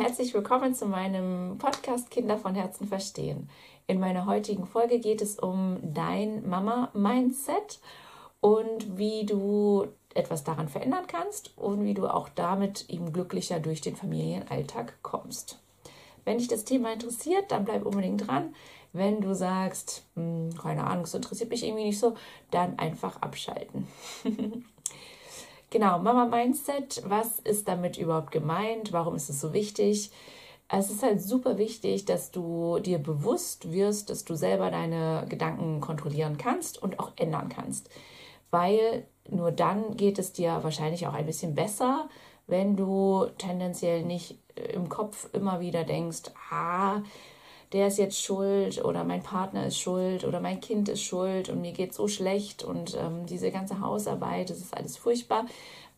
herzlich willkommen zu meinem Podcast Kinder von Herzen verstehen. In meiner heutigen Folge geht es um dein Mama-Mindset und wie du etwas daran verändern kannst und wie du auch damit eben glücklicher durch den Familienalltag kommst. Wenn dich das Thema interessiert, dann bleib unbedingt dran. Wenn du sagst, hm, keine Ahnung, es interessiert mich irgendwie nicht so, dann einfach abschalten. Genau, Mama Mindset, was ist damit überhaupt gemeint? Warum ist es so wichtig? Es ist halt super wichtig, dass du dir bewusst wirst, dass du selber deine Gedanken kontrollieren kannst und auch ändern kannst. Weil nur dann geht es dir wahrscheinlich auch ein bisschen besser, wenn du tendenziell nicht im Kopf immer wieder denkst, ah, der ist jetzt schuld oder mein Partner ist schuld oder mein Kind ist schuld und mir geht so schlecht und ähm, diese ganze Hausarbeit, das ist alles furchtbar.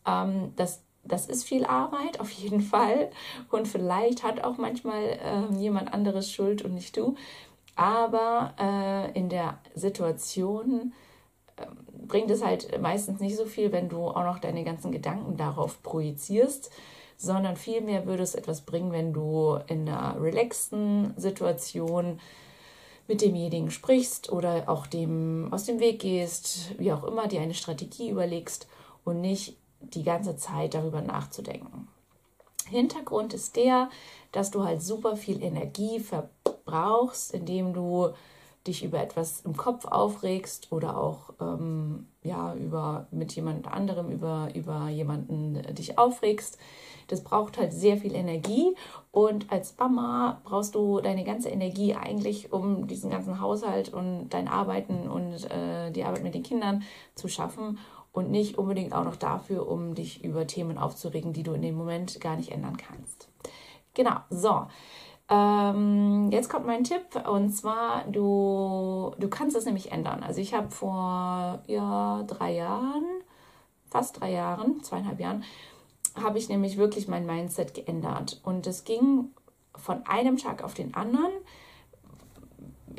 Ähm, das, das ist viel Arbeit, auf jeden Fall. Und vielleicht hat auch manchmal ähm, jemand anderes Schuld und nicht du. Aber äh, in der Situation äh, bringt es halt meistens nicht so viel, wenn du auch noch deine ganzen Gedanken darauf projizierst sondern vielmehr würde es etwas bringen, wenn du in einer relaxten Situation mit demjenigen sprichst oder auch dem aus dem Weg gehst, wie auch immer, dir eine Strategie überlegst und nicht die ganze Zeit darüber nachzudenken. Hintergrund ist der, dass du halt super viel Energie verbrauchst, indem du dich über etwas im Kopf aufregst oder auch ähm, ja über mit jemand anderem über über jemanden äh, dich aufregst das braucht halt sehr viel Energie und als Mama brauchst du deine ganze Energie eigentlich, um diesen ganzen Haushalt und dein Arbeiten und äh, die Arbeit mit den Kindern zu schaffen und nicht unbedingt auch noch dafür, um dich über Themen aufzuregen, die du in dem Moment gar nicht ändern kannst. Genau, so. Ähm, jetzt kommt mein Tipp und zwar, du, du kannst es nämlich ändern. Also ich habe vor ja, drei Jahren, fast drei Jahren, zweieinhalb Jahren, habe ich nämlich wirklich mein Mindset geändert. Und es ging von einem Tag auf den anderen.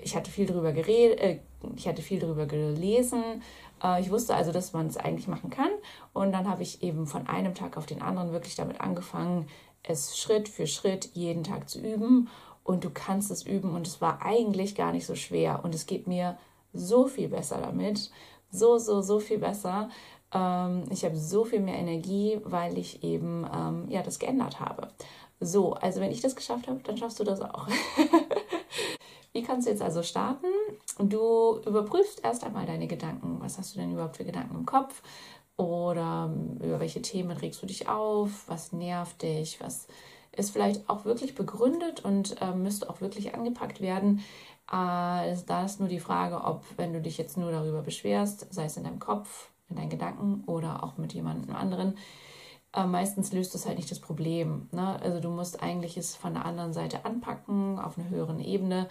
Ich hatte viel darüber geredet, äh, ich hatte viel darüber gelesen. Äh, ich wusste also, dass man es eigentlich machen kann. Und dann habe ich eben von einem Tag auf den anderen wirklich damit angefangen, es Schritt für Schritt jeden Tag zu üben. Und du kannst es üben. Und es war eigentlich gar nicht so schwer. Und es geht mir so viel besser damit. So, so, so viel besser. Ähm, ich habe so viel mehr Energie, weil ich eben ähm, ja, das geändert habe. So, also wenn ich das geschafft habe, dann schaffst du das auch. Wie kannst du jetzt also starten? Du überprüfst erst einmal deine Gedanken. Was hast du denn überhaupt für Gedanken im Kopf? Oder ähm, über welche Themen regst du dich auf? Was nervt dich? Was ist vielleicht auch wirklich begründet und äh, müsste auch wirklich angepackt werden? Äh, da ist nur die Frage, ob, wenn du dich jetzt nur darüber beschwerst, sei es in deinem Kopf in deinen Gedanken oder auch mit jemandem anderen, äh, meistens löst das halt nicht das Problem. Ne? Also du musst eigentlich es von der anderen Seite anpacken, auf einer höheren Ebene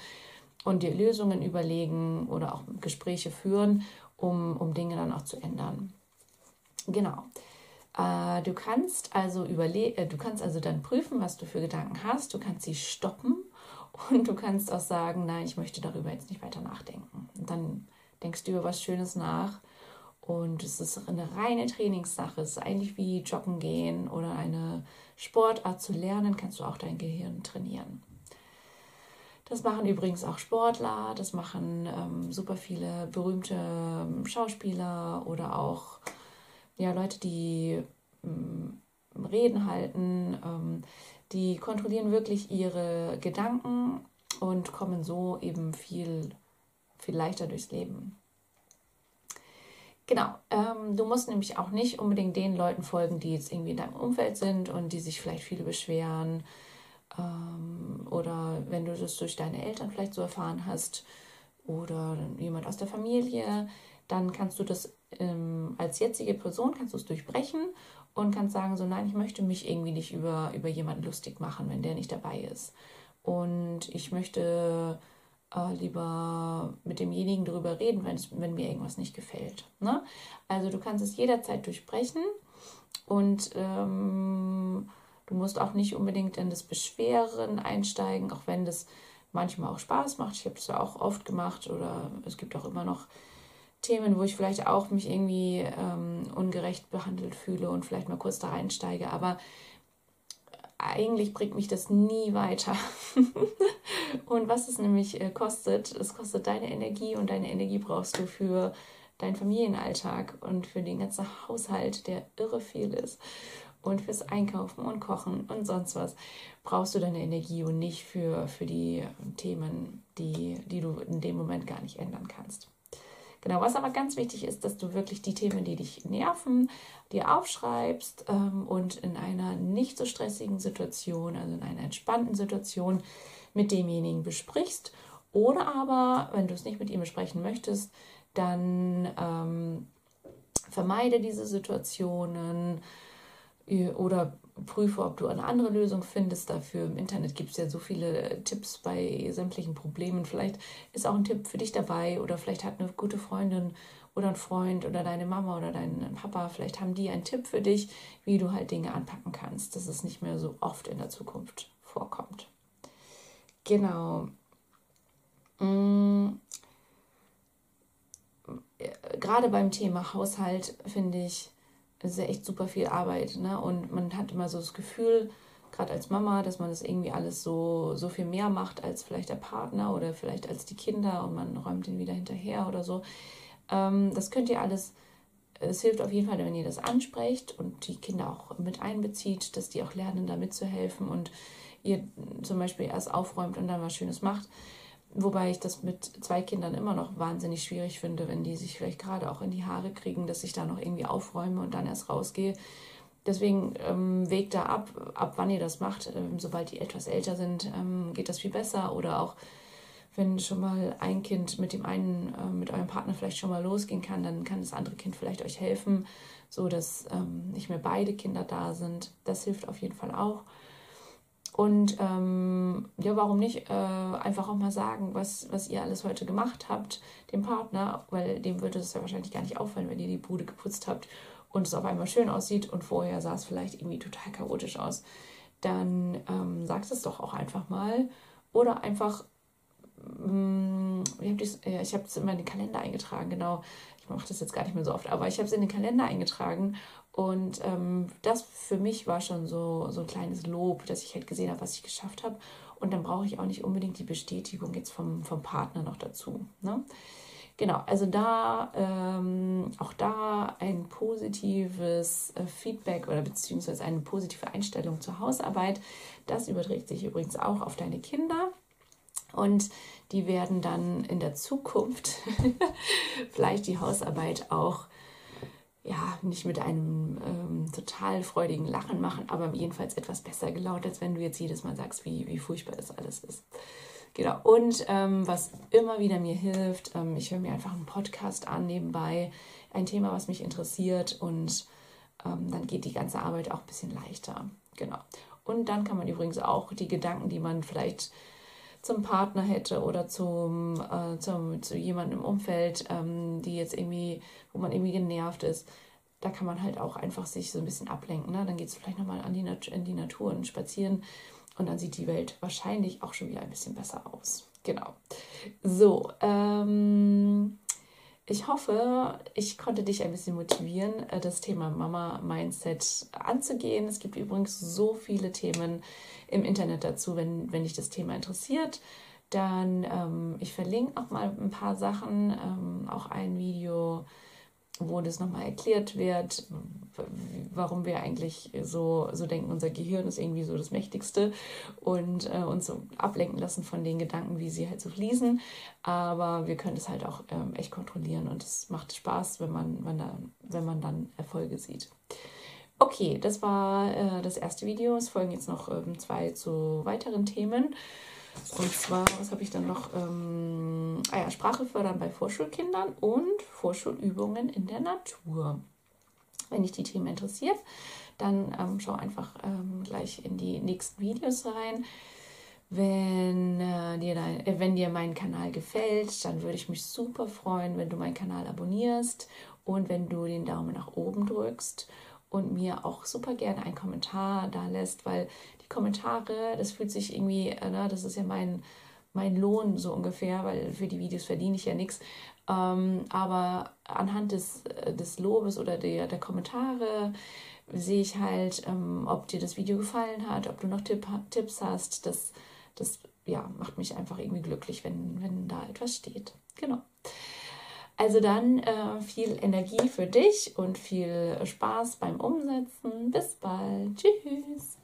und dir Lösungen überlegen oder auch Gespräche führen, um, um Dinge dann auch zu ändern. Genau. Äh, du kannst also überle äh, du kannst also dann prüfen, was du für Gedanken hast. Du kannst sie stoppen und du kannst auch sagen, nein, ich möchte darüber jetzt nicht weiter nachdenken. Und dann denkst du über was Schönes nach und es ist eine reine Trainingssache. Es ist eigentlich wie Joggen gehen oder eine Sportart zu lernen, kannst du auch dein Gehirn trainieren. Das machen übrigens auch Sportler, das machen ähm, super viele berühmte ähm, Schauspieler oder auch ja, Leute, die ähm, Reden halten. Ähm, die kontrollieren wirklich ihre Gedanken und kommen so eben viel, viel leichter durchs Leben. Genau, ähm, du musst nämlich auch nicht unbedingt den Leuten folgen, die jetzt irgendwie in deinem Umfeld sind und die sich vielleicht viele beschweren. Ähm, oder wenn du das durch deine Eltern vielleicht so erfahren hast oder jemand aus der Familie, dann kannst du das ähm, als jetzige Person kannst du es durchbrechen und kannst sagen, so nein, ich möchte mich irgendwie nicht über, über jemanden lustig machen, wenn der nicht dabei ist. Und ich möchte äh, lieber mit demjenigen darüber reden, wenn, mir irgendwas nicht gefällt. Ne? Also du kannst es jederzeit durchbrechen und ähm, du musst auch nicht unbedingt in das Beschweren einsteigen, auch wenn das manchmal auch Spaß macht. Ich habe es ja auch oft gemacht oder es gibt auch immer noch Themen, wo ich vielleicht auch mich irgendwie ähm, ungerecht behandelt fühle und vielleicht mal kurz da reinsteige. Aber eigentlich bringt mich das nie weiter. und was es nämlich äh, kostet, es kostet deine Energie und deine Energie brauchst du für deinen Familienalltag und für den ganzen Haushalt, der irre viel ist. Und fürs Einkaufen und Kochen und sonst was brauchst du deine Energie und nicht für, für die Themen, die, die du in dem Moment gar nicht ändern kannst. Genau, was aber ganz wichtig ist, dass du wirklich die Themen, die dich nerven, dir aufschreibst ähm, und in einer nicht so stressigen Situation, also in einer entspannten Situation mit demjenigen besprichst. Oder aber, wenn du es nicht mit ihm besprechen möchtest, dann ähm, vermeide diese Situationen äh, oder prüfe, ob du eine andere Lösung findest dafür. Im Internet gibt es ja so viele Tipps bei sämtlichen Problemen. Vielleicht ist auch ein Tipp für dich dabei oder vielleicht hat eine gute Freundin oder ein Freund oder deine Mama oder dein Papa, vielleicht haben die einen Tipp für dich, wie du halt Dinge anpacken kannst, dass es nicht mehr so oft in der Zukunft vorkommt. Genau. Mm. Gerade beim Thema Haushalt finde ich, es ist ja echt super viel Arbeit. Ne? Und man hat immer so das Gefühl, gerade als Mama, dass man das irgendwie alles so, so viel mehr macht als vielleicht der Partner oder vielleicht als die Kinder und man räumt den wieder hinterher oder so. Ähm, das könnt ihr alles, es hilft auf jeden Fall, wenn ihr das ansprecht und die Kinder auch mit einbezieht, dass die auch lernen, da mitzuhelfen und ihr zum Beispiel erst aufräumt und dann was Schönes macht. Wobei ich das mit zwei Kindern immer noch wahnsinnig schwierig finde, wenn die sich vielleicht gerade auch in die Haare kriegen, dass ich da noch irgendwie aufräume und dann erst rausgehe. Deswegen ähm, wägt da ab, ab wann ihr das macht. Ähm, sobald die etwas älter sind, ähm, geht das viel besser. Oder auch wenn schon mal ein Kind mit dem einen, äh, mit eurem Partner vielleicht schon mal losgehen kann, dann kann das andere Kind vielleicht euch helfen, so dass ähm, nicht mehr beide Kinder da sind. Das hilft auf jeden Fall auch. Und ähm, ja, warum nicht äh, einfach auch mal sagen, was, was ihr alles heute gemacht habt, dem Partner, weil dem würde es ja wahrscheinlich gar nicht auffallen, wenn ihr die Bude geputzt habt und es auf einmal schön aussieht und vorher sah es vielleicht irgendwie total chaotisch aus. Dann ähm, sagt es doch auch einfach mal. Oder einfach, ähm, ich habe es in meinen Kalender eingetragen, genau. Ich mache das jetzt gar nicht mehr so oft, aber ich habe es in den Kalender eingetragen und ähm, das für mich war schon so, so ein kleines Lob, dass ich halt gesehen habe, was ich geschafft habe. Und dann brauche ich auch nicht unbedingt die Bestätigung jetzt vom, vom Partner noch dazu. Ne? Genau, also da ähm, auch da ein positives äh, Feedback oder beziehungsweise eine positive Einstellung zur Hausarbeit. Das überträgt sich übrigens auch auf deine Kinder. Und die werden dann in der Zukunft vielleicht die Hausarbeit auch ja, nicht mit einem ähm, total freudigen Lachen machen, aber jedenfalls etwas besser gelaunt, als wenn du jetzt jedes Mal sagst, wie, wie furchtbar das alles ist. Genau. Und ähm, was immer wieder mir hilft, ähm, ich höre mir einfach einen Podcast an nebenbei, ein Thema, was mich interessiert und ähm, dann geht die ganze Arbeit auch ein bisschen leichter. Genau. Und dann kann man übrigens auch die Gedanken, die man vielleicht zum Partner hätte oder zum, äh, zum, zu jemandem im Umfeld, ähm, die jetzt irgendwie, wo man irgendwie genervt ist, da kann man halt auch einfach sich so ein bisschen ablenken. Ne? Dann geht es vielleicht nochmal an die in die Natur und spazieren und dann sieht die Welt wahrscheinlich auch schon wieder ein bisschen besser aus. Genau. So, ähm, ich hoffe, ich konnte dich ein bisschen motivieren, äh, das Thema Mama-Mindset anzugehen. Es gibt übrigens so viele Themen, im Internet dazu, wenn, wenn dich das Thema interessiert. Dann, ähm, ich verlinke noch mal ein paar Sachen, ähm, auch ein Video, wo das nochmal erklärt wird, warum wir eigentlich so, so denken, unser Gehirn ist irgendwie so das Mächtigste und äh, uns so ablenken lassen von den Gedanken, wie sie halt so fließen. Aber wir können es halt auch ähm, echt kontrollieren und es macht Spaß, wenn man, wenn, da, wenn man dann Erfolge sieht. Okay, das war äh, das erste Video. Es folgen jetzt noch ähm, zwei zu weiteren Themen. Und zwar, was habe ich dann noch? Ähm, ah ja, Sprache fördern bei Vorschulkindern und Vorschulübungen in der Natur. Wenn dich die Themen interessiert, dann ähm, schau einfach ähm, gleich in die nächsten Videos rein. Wenn, äh, dir dein, äh, wenn dir mein Kanal gefällt, dann würde ich mich super freuen, wenn du meinen Kanal abonnierst und wenn du den Daumen nach oben drückst und mir auch super gerne einen Kommentar da lässt, weil die Kommentare, das fühlt sich irgendwie, äh, ne, das ist ja mein, mein Lohn so ungefähr, weil für die Videos verdiene ich ja nichts. Ähm, aber anhand des, äh, des Lobes oder der, der Kommentare sehe ich halt, ähm, ob dir das Video gefallen hat, ob du noch Tipp, Tipps hast. Das, das ja, macht mich einfach irgendwie glücklich, wenn, wenn da etwas steht. Genau. Also dann äh, viel Energie für dich und viel Spaß beim Umsetzen. Bis bald. Tschüss.